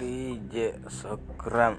DJ Sokram